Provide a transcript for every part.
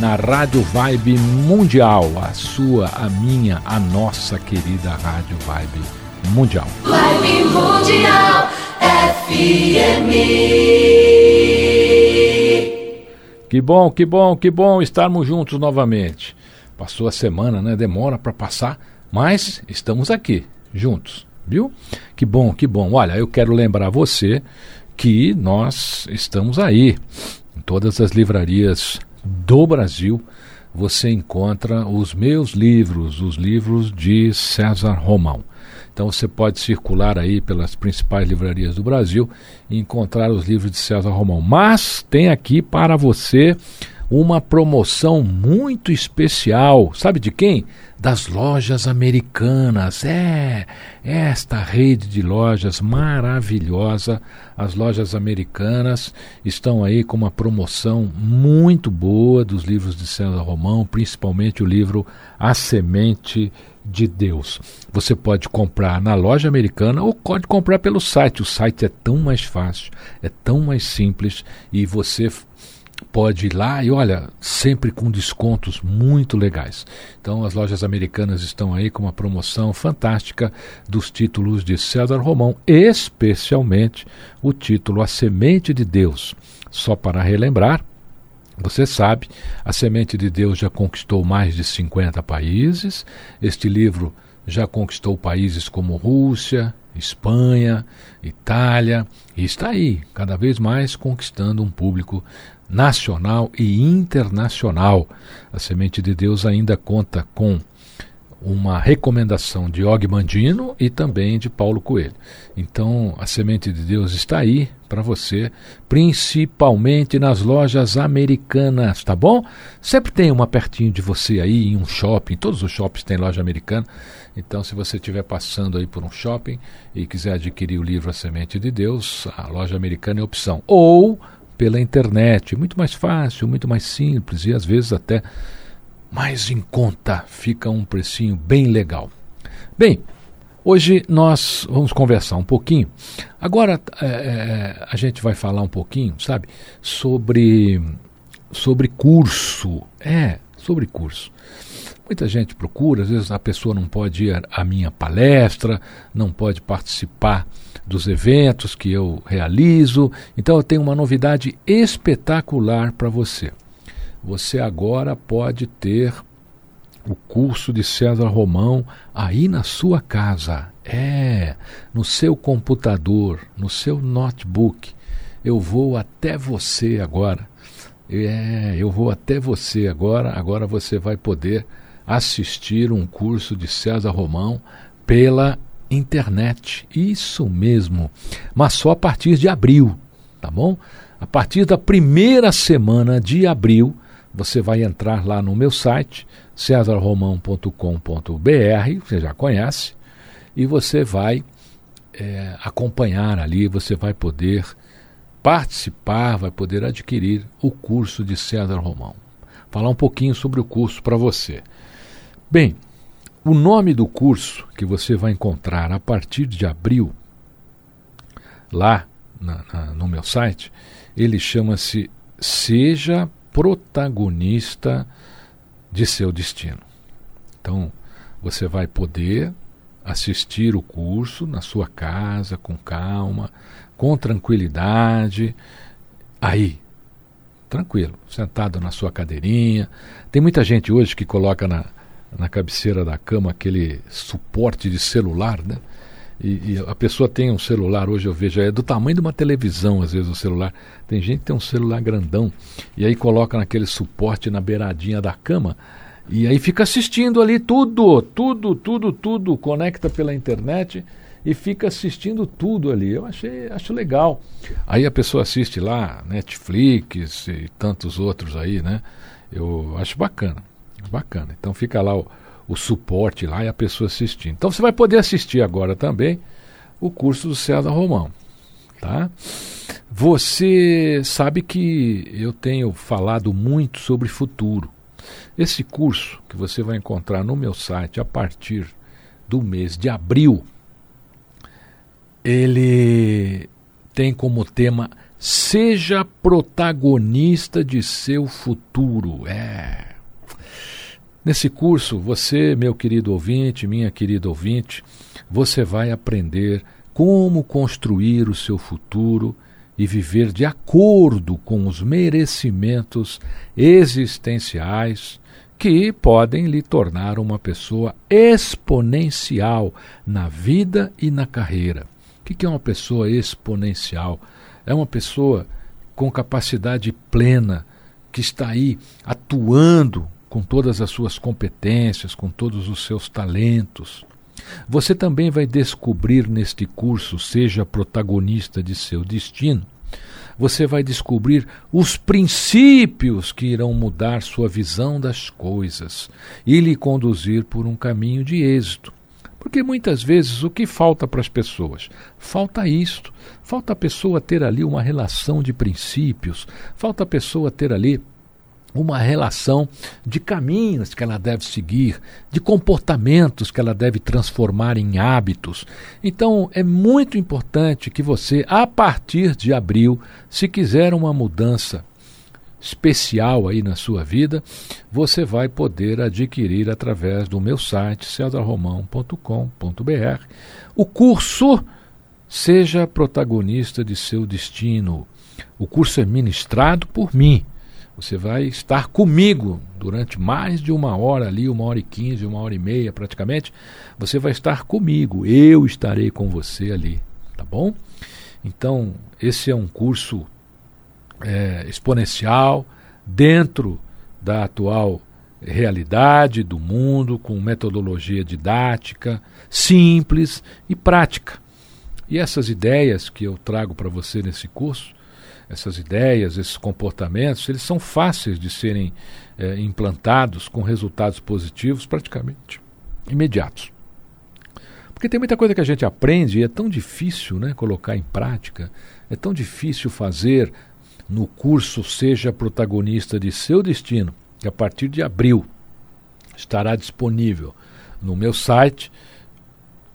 na Rádio Vibe Mundial, a sua, a minha, a nossa querida Rádio Vibe Mundial. Vibe Mundial FM. Que bom, que bom, que bom estarmos juntos novamente. Passou a semana, né? Demora para passar, mas estamos aqui, juntos, viu? Que bom, que bom. Olha, eu quero lembrar você que nós estamos aí em todas as livrarias do Brasil, você encontra os meus livros, os livros de César Romão. Então você pode circular aí pelas principais livrarias do Brasil e encontrar os livros de César Romão. Mas tem aqui para você uma promoção muito especial. Sabe de quem? Das lojas americanas. É, esta rede de lojas maravilhosa. As lojas americanas estão aí com uma promoção muito boa dos livros de César Romão, principalmente o livro A Semente de Deus. Você pode comprar na loja americana ou pode comprar pelo site. O site é tão mais fácil, é tão mais simples e você pode ir lá e olha, sempre com descontos muito legais. Então as lojas americanas estão aí com uma promoção fantástica dos títulos de César Romão, especialmente o título A Semente de Deus. Só para relembrar, você sabe, A Semente de Deus já conquistou mais de 50 países. Este livro já conquistou países como Rússia, Espanha, Itália e está aí, cada vez mais conquistando um público nacional e internacional. A Semente de Deus ainda conta com uma recomendação de Og Mandino e também de Paulo Coelho. Então, a Semente de Deus está aí para você, principalmente nas lojas americanas, tá bom? Sempre tem uma pertinho de você aí em um shopping, todos os shoppings têm loja americana. Então, se você estiver passando aí por um shopping e quiser adquirir o livro A Semente de Deus, a loja americana é opção. Ou pela internet. Muito mais fácil, muito mais simples e às vezes até mais em conta. Fica um precinho bem legal. Bem, hoje nós vamos conversar um pouquinho. Agora é, é, a gente vai falar um pouquinho, sabe, sobre sobre curso. É, sobre curso. Muita gente procura, às vezes a pessoa não pode ir à minha palestra, não pode participar dos eventos que eu realizo. Então eu tenho uma novidade espetacular para você. Você agora pode ter o curso de César Romão aí na sua casa. É, no seu computador, no seu notebook. Eu vou até você agora. É, eu vou até você agora. Agora você vai poder assistir um curso de César Romão pela internet. Isso mesmo. Mas só a partir de abril, tá bom? A partir da primeira semana de abril, você vai entrar lá no meu site, cesarromão.com.br, você já conhece, e você vai é, acompanhar ali, você vai poder participar, vai poder adquirir o curso de César Romão. Falar um pouquinho sobre o curso para você. Bem, o nome do curso que você vai encontrar a partir de abril, lá na, na, no meu site, ele chama-se Seja Protagonista de Seu Destino. Então, Você vai poder assistir o curso na sua casa, com calma, com tranquilidade. Aí, tranquilo, sentado na sua cadeirinha. Tem muita gente hoje que coloca na, na cabeceira da cama aquele suporte de celular, né? E, e, a pessoa tem um celular, hoje eu vejo, é do tamanho de uma televisão, às vezes, o celular. Tem gente que tem um celular grandão, e aí coloca naquele suporte na beiradinha da cama, e aí fica assistindo ali tudo, tudo, tudo, tudo, conecta pela internet e fica assistindo tudo ali. Eu achei, acho legal. Aí a pessoa assiste lá, Netflix e tantos outros aí, né? Eu acho bacana, bacana. Então fica lá o o suporte lá e a pessoa assistindo. Então você vai poder assistir agora também o curso do César Romão, tá? Você sabe que eu tenho falado muito sobre futuro. Esse curso que você vai encontrar no meu site a partir do mês de abril, ele tem como tema Seja protagonista de seu futuro. É, Nesse curso, você, meu querido ouvinte, minha querida ouvinte, você vai aprender como construir o seu futuro e viver de acordo com os merecimentos existenciais que podem lhe tornar uma pessoa exponencial na vida e na carreira. O que é uma pessoa exponencial? É uma pessoa com capacidade plena que está aí atuando com todas as suas competências, com todos os seus talentos. Você também vai descobrir neste curso, seja protagonista de seu destino, você vai descobrir os princípios que irão mudar sua visão das coisas e lhe conduzir por um caminho de êxito. Porque muitas vezes o que falta para as pessoas? Falta isto. Falta a pessoa ter ali uma relação de princípios, falta a pessoa ter ali uma relação de caminhos que ela deve seguir, de comportamentos que ela deve transformar em hábitos. Então, é muito importante que você, a partir de abril, se quiser uma mudança especial aí na sua vida, você vai poder adquirir através do meu site cesarromão.com.br o curso Seja protagonista de seu destino. O curso é ministrado por mim você vai estar comigo durante mais de uma hora ali, uma hora e quinze, uma hora e meia praticamente. Você vai estar comigo, eu estarei com você ali, tá bom? Então, esse é um curso é, exponencial dentro da atual realidade do mundo, com metodologia didática, simples e prática. E essas ideias que eu trago para você nesse curso essas ideias, esses comportamentos, eles são fáceis de serem é, implantados com resultados positivos praticamente imediatos. Porque tem muita coisa que a gente aprende e é tão difícil né, colocar em prática, é tão difícil fazer no curso Seja Protagonista de Seu Destino, que a partir de abril estará disponível no meu site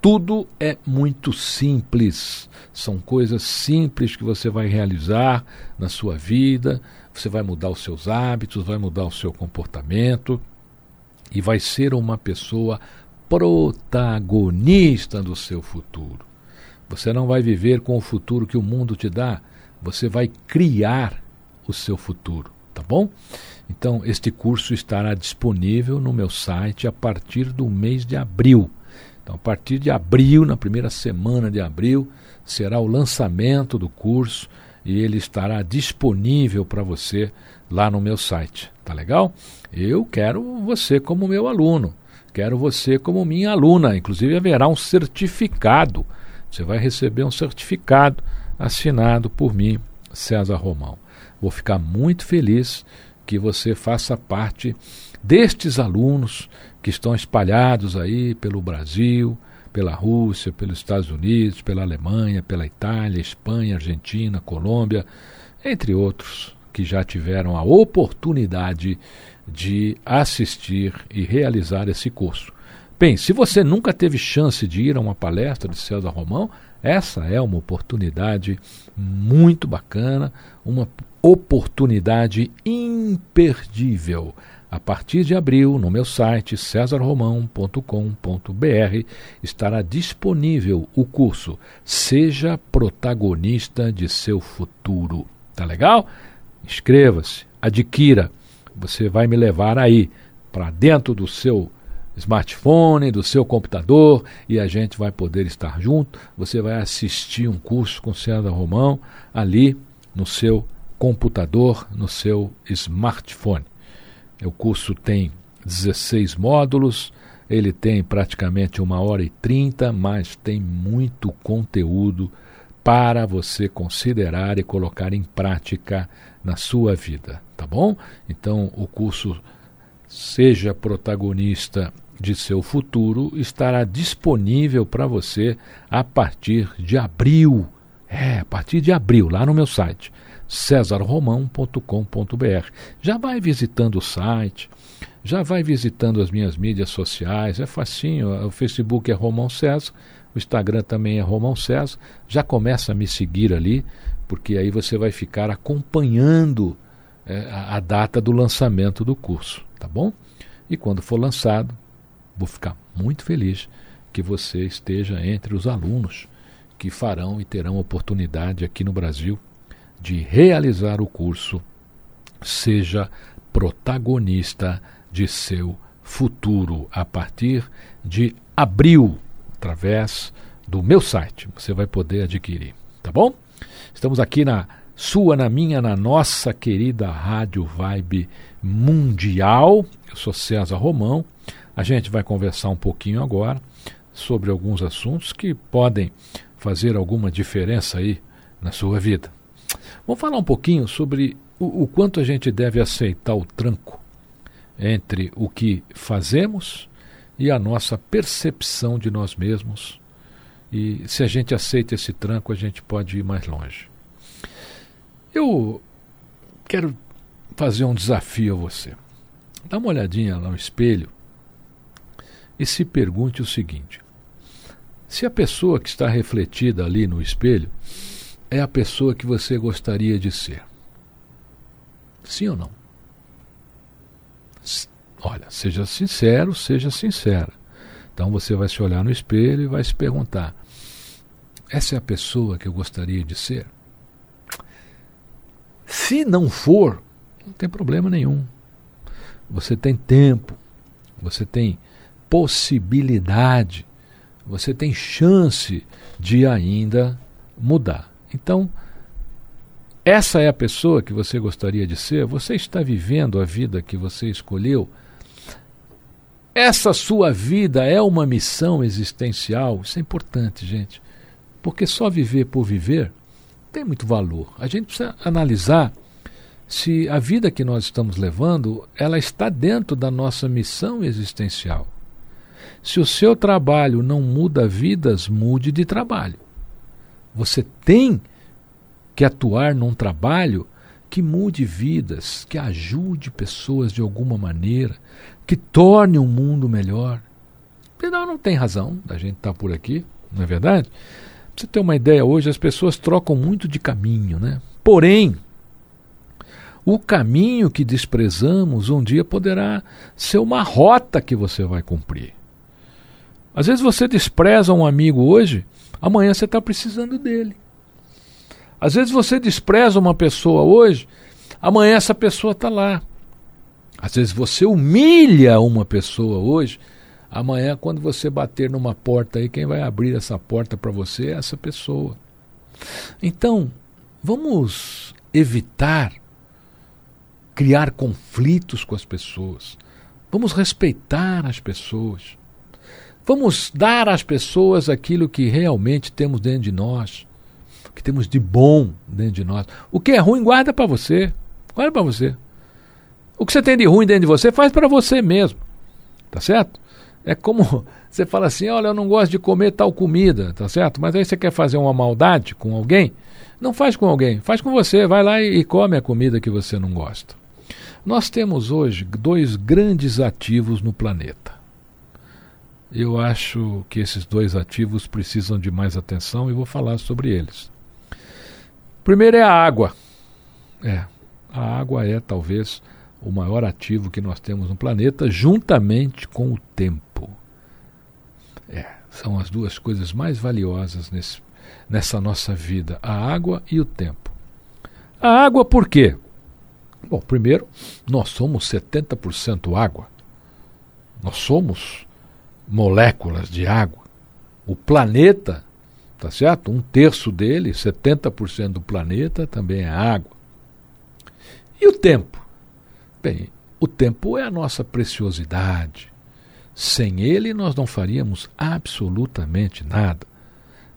tudo é muito simples. São coisas simples que você vai realizar na sua vida. Você vai mudar os seus hábitos, vai mudar o seu comportamento e vai ser uma pessoa protagonista do seu futuro. Você não vai viver com o futuro que o mundo te dá, você vai criar o seu futuro, tá bom? Então, este curso estará disponível no meu site a partir do mês de abril. Então, a partir de abril, na primeira semana de abril, será o lançamento do curso e ele estará disponível para você lá no meu site. Tá legal? Eu quero você como meu aluno, quero você como minha aluna. Inclusive, haverá um certificado. Você vai receber um certificado assinado por mim, César Romão. Vou ficar muito feliz que você faça parte destes alunos que estão espalhados aí pelo Brasil, pela Rússia, pelos Estados Unidos, pela Alemanha, pela Itália, Espanha, Argentina, Colômbia, entre outros que já tiveram a oportunidade de assistir e realizar esse curso. Bem, se você nunca teve chance de ir a uma palestra de César Romão, essa é uma oportunidade muito bacana, uma oportunidade imperdível A partir de abril, no meu site cesarromão.com.br estará disponível o curso Seja protagonista de seu futuro. Tá legal? Inscreva-se, adquira. Você vai me levar aí para dentro do seu smartphone, do seu computador e a gente vai poder estar junto. Você vai assistir um curso com César Romão ali no seu computador, no seu smartphone. O curso tem 16 módulos, ele tem praticamente uma hora e trinta, mas tem muito conteúdo para você considerar e colocar em prática na sua vida, tá bom? Então, o curso Seja Protagonista de Seu Futuro estará disponível para você a partir de abril. É, a partir de abril, lá no meu site cesarromão.com.br. Já vai visitando o site, já vai visitando as minhas mídias sociais, é facinho, o Facebook é Romão César, o Instagram também é Romão César, já começa a me seguir ali, porque aí você vai ficar acompanhando é, a, a data do lançamento do curso, tá bom? E quando for lançado, vou ficar muito feliz que você esteja entre os alunos que farão e terão oportunidade aqui no Brasil de realizar o curso, seja protagonista de seu futuro a partir de abril, através do meu site. Você vai poder adquirir, tá bom? Estamos aqui na sua, na minha, na nossa querida Rádio Vibe Mundial. Eu sou César Romão. A gente vai conversar um pouquinho agora sobre alguns assuntos que podem fazer alguma diferença aí na sua vida. Vamos falar um pouquinho sobre o, o quanto a gente deve aceitar o tranco entre o que fazemos e a nossa percepção de nós mesmos. E se a gente aceita esse tranco, a gente pode ir mais longe. Eu quero fazer um desafio a você. Dá uma olhadinha lá no espelho e se pergunte o seguinte: se a pessoa que está refletida ali no espelho é a pessoa que você gostaria de ser? Sim ou não? Olha, seja sincero, seja sincera. Então você vai se olhar no espelho e vai se perguntar: essa é a pessoa que eu gostaria de ser? Se não for, não tem problema nenhum. Você tem tempo, você tem possibilidade, você tem chance de ainda mudar. Então, essa é a pessoa que você gostaria de ser? Você está vivendo a vida que você escolheu? Essa sua vida é uma missão existencial? Isso é importante, gente. Porque só viver por viver tem muito valor. A gente precisa analisar se a vida que nós estamos levando, ela está dentro da nossa missão existencial. Se o seu trabalho não muda vidas, mude de trabalho. Você tem que atuar num trabalho que mude vidas, que ajude pessoas de alguma maneira, que torne o mundo melhor. Afinal, não tem razão da gente estar tá por aqui, não é verdade? Pra você ter uma ideia, hoje as pessoas trocam muito de caminho, né? Porém, o caminho que desprezamos um dia poderá ser uma rota que você vai cumprir. Às vezes você despreza um amigo hoje amanhã você está precisando dele. Às vezes você despreza uma pessoa hoje, amanhã essa pessoa está lá. Às vezes você humilha uma pessoa hoje, amanhã, quando você bater numa porta aí, quem vai abrir essa porta para você é essa pessoa. Então, vamos evitar criar conflitos com as pessoas. Vamos respeitar as pessoas. Vamos dar às pessoas aquilo que realmente temos dentro de nós, que temos de bom dentro de nós. O que é ruim, guarda para você. Guarda para você. O que você tem de ruim dentro de você, faz para você mesmo. Tá certo? É como você fala assim: olha, eu não gosto de comer tal comida, tá certo? Mas aí você quer fazer uma maldade com alguém? Não faz com alguém, faz com você. Vai lá e, e come a comida que você não gosta. Nós temos hoje dois grandes ativos no planeta eu acho que esses dois ativos precisam de mais atenção e vou falar sobre eles. Primeiro é a água. É, a água é talvez o maior ativo que nós temos no planeta, juntamente com o tempo. É, são as duas coisas mais valiosas nesse, nessa nossa vida: a água e o tempo. A água, por quê? Bom, primeiro, nós somos 70% água. Nós somos moléculas de água. O planeta, tá certo? Um terço dele, 70% do planeta também é água. E o tempo? Bem, o tempo é a nossa preciosidade. Sem ele, nós não faríamos absolutamente nada.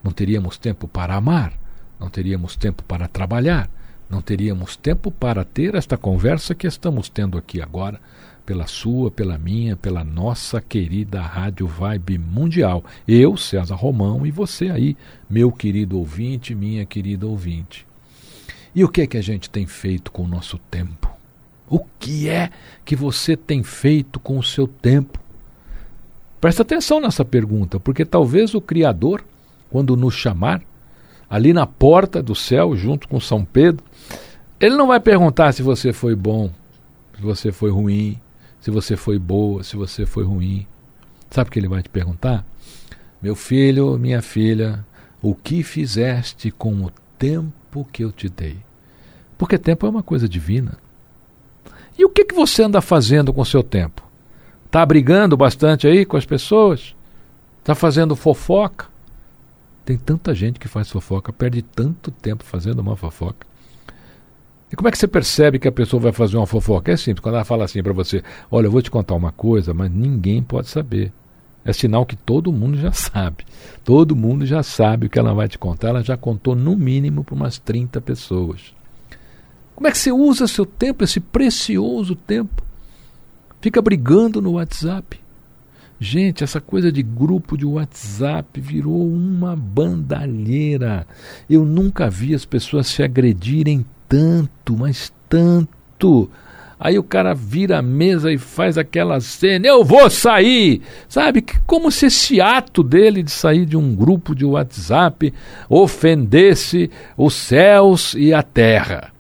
Não teríamos tempo para amar, não teríamos tempo para trabalhar, não teríamos tempo para ter esta conversa que estamos tendo aqui agora, pela sua, pela minha, pela nossa querida Rádio Vibe Mundial. Eu, César Romão, e você aí, meu querido ouvinte, minha querida ouvinte. E o que é que a gente tem feito com o nosso tempo? O que é que você tem feito com o seu tempo? Presta atenção nessa pergunta, porque talvez o Criador, quando nos chamar, ali na porta do céu, junto com São Pedro, ele não vai perguntar se você foi bom, se você foi ruim, se você foi boa, se você foi ruim. Sabe o que ele vai te perguntar? Meu filho, minha filha, o que fizeste com o tempo que eu te dei? Porque tempo é uma coisa divina. E o que, que você anda fazendo com o seu tempo? Está brigando bastante aí com as pessoas? Está fazendo fofoca? Tem tanta gente que faz fofoca, perde tanto tempo fazendo uma fofoca. E como é que você percebe que a pessoa vai fazer uma fofoca? É simples, quando ela fala assim para você: Olha, eu vou te contar uma coisa, mas ninguém pode saber. É sinal que todo mundo já sabe. Todo mundo já sabe o que ela vai te contar. Ela já contou no mínimo para umas 30 pessoas. Como é que você usa seu tempo, esse precioso tempo? Fica brigando no WhatsApp. Gente, essa coisa de grupo de WhatsApp virou uma bandalheira. Eu nunca vi as pessoas se agredirem tanto, mas tanto. Aí o cara vira a mesa e faz aquela cena, eu vou sair! Sabe? Como se esse ato dele de sair de um grupo de WhatsApp ofendesse os céus e a terra.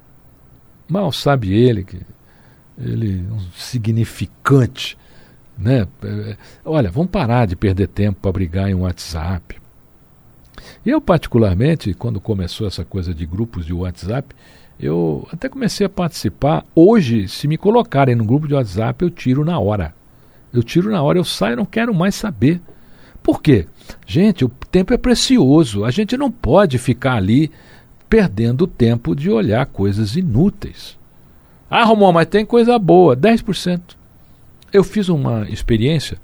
Mal sabe ele que ele é um significante né? É, olha, vamos parar de perder tempo para brigar em um WhatsApp. Eu, particularmente, quando começou essa coisa de grupos de WhatsApp, eu até comecei a participar. Hoje, se me colocarem no grupo de WhatsApp, eu tiro na hora. Eu tiro na hora, eu saio, não quero mais saber. Por quê? Gente, o tempo é precioso. A gente não pode ficar ali perdendo tempo de olhar coisas inúteis. Ah, Romão, mas tem coisa boa, 10%. Eu fiz uma experiência,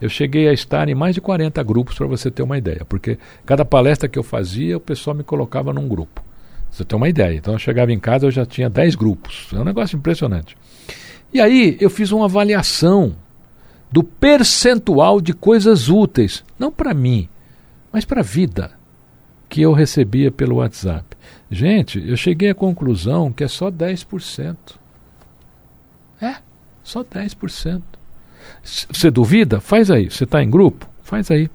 eu cheguei a estar em mais de 40 grupos, para você ter uma ideia, porque cada palestra que eu fazia, o pessoal me colocava num grupo. Você tem uma ideia. Então eu chegava em casa, eu já tinha 10 grupos. É um negócio impressionante. E aí eu fiz uma avaliação do percentual de coisas úteis, não para mim, mas para a vida, que eu recebia pelo WhatsApp. Gente, eu cheguei à conclusão que é só 10%. É. Só 10%. Você duvida? Faz aí. Você está em grupo? Faz aí.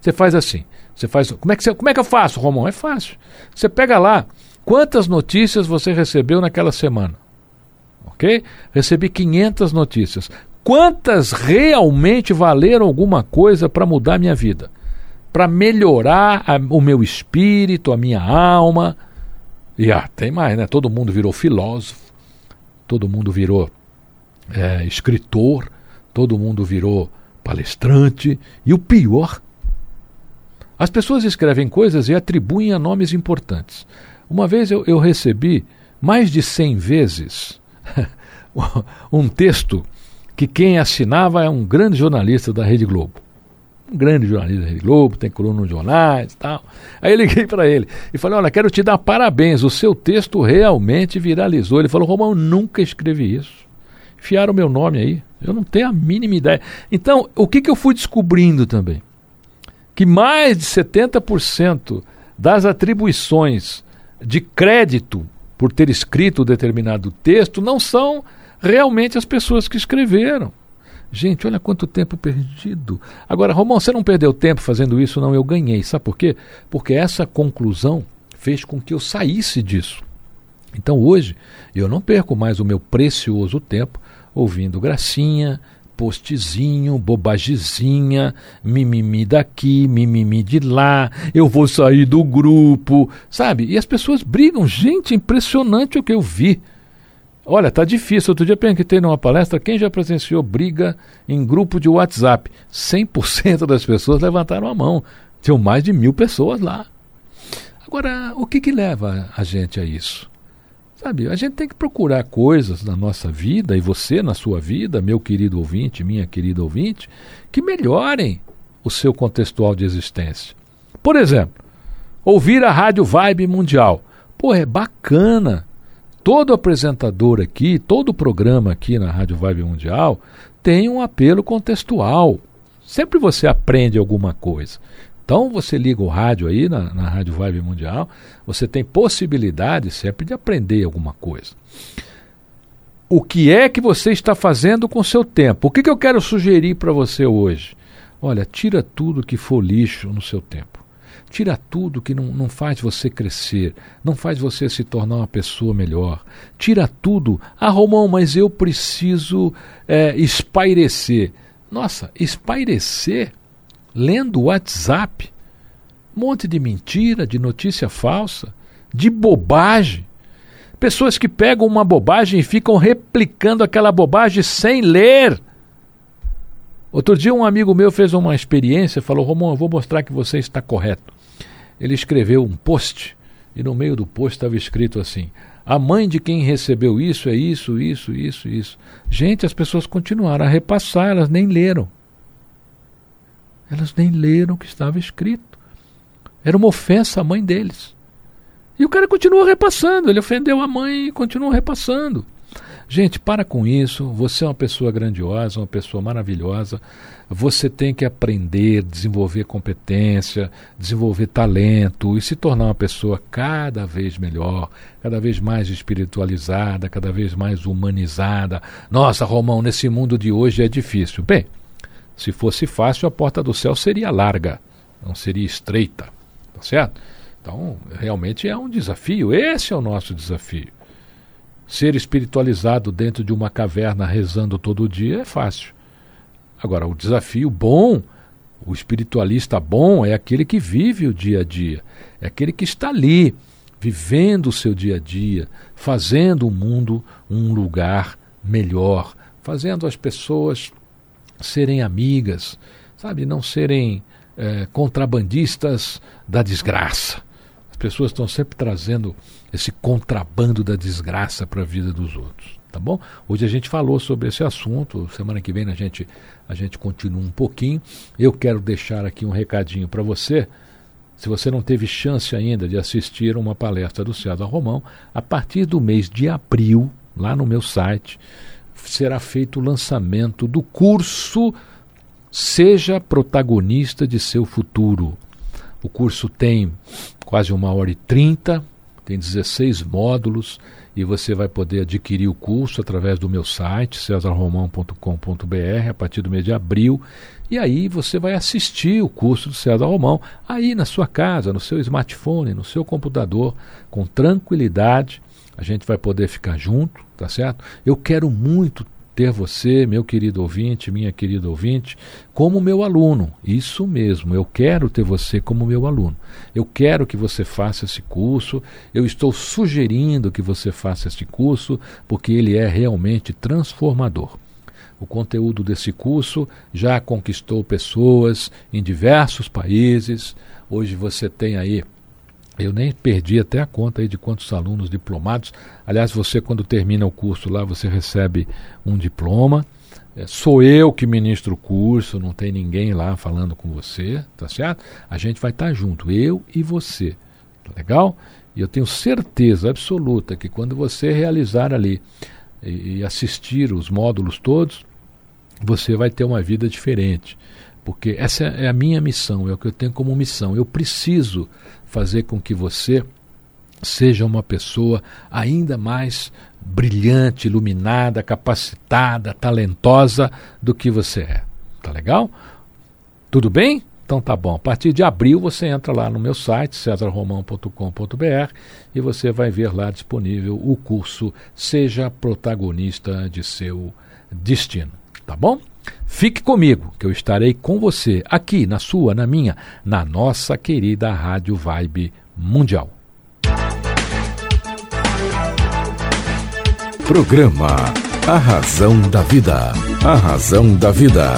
Você faz assim. Você faz. Como é que, você, como é que eu faço, Romão? É fácil. Você pega lá. Quantas notícias você recebeu naquela semana? Ok? Recebi 500 notícias. Quantas realmente valeram alguma coisa para mudar minha vida? Para melhorar a, o meu espírito, a minha alma? E ah, tem mais, né? Todo mundo virou filósofo. Todo mundo virou é, escritor, todo mundo virou palestrante. E o pior, as pessoas escrevem coisas e atribuem a nomes importantes. Uma vez eu, eu recebi mais de 100 vezes um texto que quem assinava é um grande jornalista da Rede Globo. Um grande jornalista da Rede Globo, tem coluna nos jornais e tal. Aí eu liguei para ele e falei: Olha, quero te dar parabéns, o seu texto realmente viralizou. Ele falou: Romão, nunca escrevi isso enfiaram o meu nome aí. Eu não tenho a mínima ideia. Então, o que, que eu fui descobrindo também? Que mais de 70% das atribuições de crédito por ter escrito determinado texto não são realmente as pessoas que escreveram. Gente, olha quanto tempo perdido. Agora, Romão, você não perdeu tempo fazendo isso, não? Eu ganhei. Sabe por quê? Porque essa conclusão fez com que eu saísse disso. Então hoje eu não perco mais o meu precioso tempo ouvindo gracinha, postzinho, bobagezinha, mimimi daqui, mimimi de lá, eu vou sair do grupo, sabe? E as pessoas brigam. Gente, impressionante o que eu vi. Olha, tá difícil. Outro dia tem numa palestra, quem já presenciou briga em grupo de WhatsApp? 100% das pessoas levantaram a mão. Tinham mais de mil pessoas lá. Agora, o que, que leva a gente a isso? Sabe, a gente tem que procurar coisas na nossa vida, e você na sua vida, meu querido ouvinte, minha querida ouvinte, que melhorem o seu contextual de existência. Por exemplo, ouvir a Rádio Vibe Mundial. Pô, é bacana. Todo apresentador aqui, todo programa aqui na Rádio Vibe Mundial tem um apelo contextual. Sempre você aprende alguma coisa. Então você liga o rádio aí na, na Rádio Vibe Mundial, você tem possibilidade sempre de aprender alguma coisa. O que é que você está fazendo com o seu tempo? O que, que eu quero sugerir para você hoje? Olha, tira tudo que for lixo no seu tempo. Tira tudo que não, não faz você crescer, não faz você se tornar uma pessoa melhor. Tira tudo. Ah, Romão, mas eu preciso é, espairecer. Nossa, espairecer lendo WhatsApp. Um monte de mentira, de notícia falsa, de bobagem. Pessoas que pegam uma bobagem e ficam replicando aquela bobagem sem ler. Outro dia um amigo meu fez uma experiência, falou: Romão, eu vou mostrar que você está correto. Ele escreveu um post e no meio do post estava escrito assim: a mãe de quem recebeu isso é isso, isso, isso, isso. Gente, as pessoas continuaram a repassar, elas nem leram. Elas nem leram o que estava escrito. Era uma ofensa à mãe deles. E o cara continua repassando, ele ofendeu a mãe e continua repassando. Gente, para com isso. Você é uma pessoa grandiosa, uma pessoa maravilhosa. Você tem que aprender, desenvolver competência, desenvolver talento e se tornar uma pessoa cada vez melhor, cada vez mais espiritualizada, cada vez mais humanizada. Nossa, Romão, nesse mundo de hoje é difícil. Bem, se fosse fácil, a porta do céu seria larga, não seria estreita. Tá certo? Então, realmente é um desafio. Esse é o nosso desafio. Ser espiritualizado dentro de uma caverna rezando todo dia é fácil. Agora, o desafio bom, o espiritualista bom, é aquele que vive o dia a dia, é aquele que está ali, vivendo o seu dia a dia, fazendo o mundo um lugar melhor, fazendo as pessoas serem amigas, sabe? Não serem é, contrabandistas da desgraça. As pessoas estão sempre trazendo esse contrabando da desgraça para a vida dos outros, tá bom? Hoje a gente falou sobre esse assunto, semana que vem a gente, a gente continua um pouquinho. Eu quero deixar aqui um recadinho para você. Se você não teve chance ainda de assistir uma palestra do César Romão, a partir do mês de abril, lá no meu site, será feito o lançamento do curso Seja Protagonista de Seu Futuro. O curso tem quase uma hora e trinta, tem 16 módulos e você vai poder adquirir o curso através do meu site, cesarromão.com.br, a partir do mês de abril. E aí você vai assistir o curso do César Romão aí na sua casa, no seu smartphone, no seu computador, com tranquilidade. A gente vai poder ficar junto, tá certo? Eu quero muito ter você, meu querido ouvinte, minha querida ouvinte, como meu aluno. Isso mesmo, eu quero ter você como meu aluno. Eu quero que você faça esse curso. Eu estou sugerindo que você faça esse curso porque ele é realmente transformador. O conteúdo desse curso já conquistou pessoas em diversos países. Hoje você tem aí eu nem perdi até a conta aí de quantos alunos diplomados. Aliás, você quando termina o curso lá, você recebe um diploma. É, sou eu que ministro o curso, não tem ninguém lá falando com você, tá certo? A gente vai estar tá junto, eu e você. Tá legal? E eu tenho certeza absoluta que quando você realizar ali e, e assistir os módulos todos, você vai ter uma vida diferente. Porque essa é a minha missão, é o que eu tenho como missão. Eu preciso fazer com que você seja uma pessoa ainda mais brilhante, iluminada, capacitada, talentosa do que você é. Tá legal? Tudo bem? Então tá bom. A partir de abril você entra lá no meu site, cesarromão.com.br, e você vai ver lá disponível o curso Seja Protagonista de Seu Destino. Tá bom? Fique comigo, que eu estarei com você aqui na sua, na minha, na nossa querida Rádio Vibe Mundial. Programa A Razão da Vida. A Razão da Vida.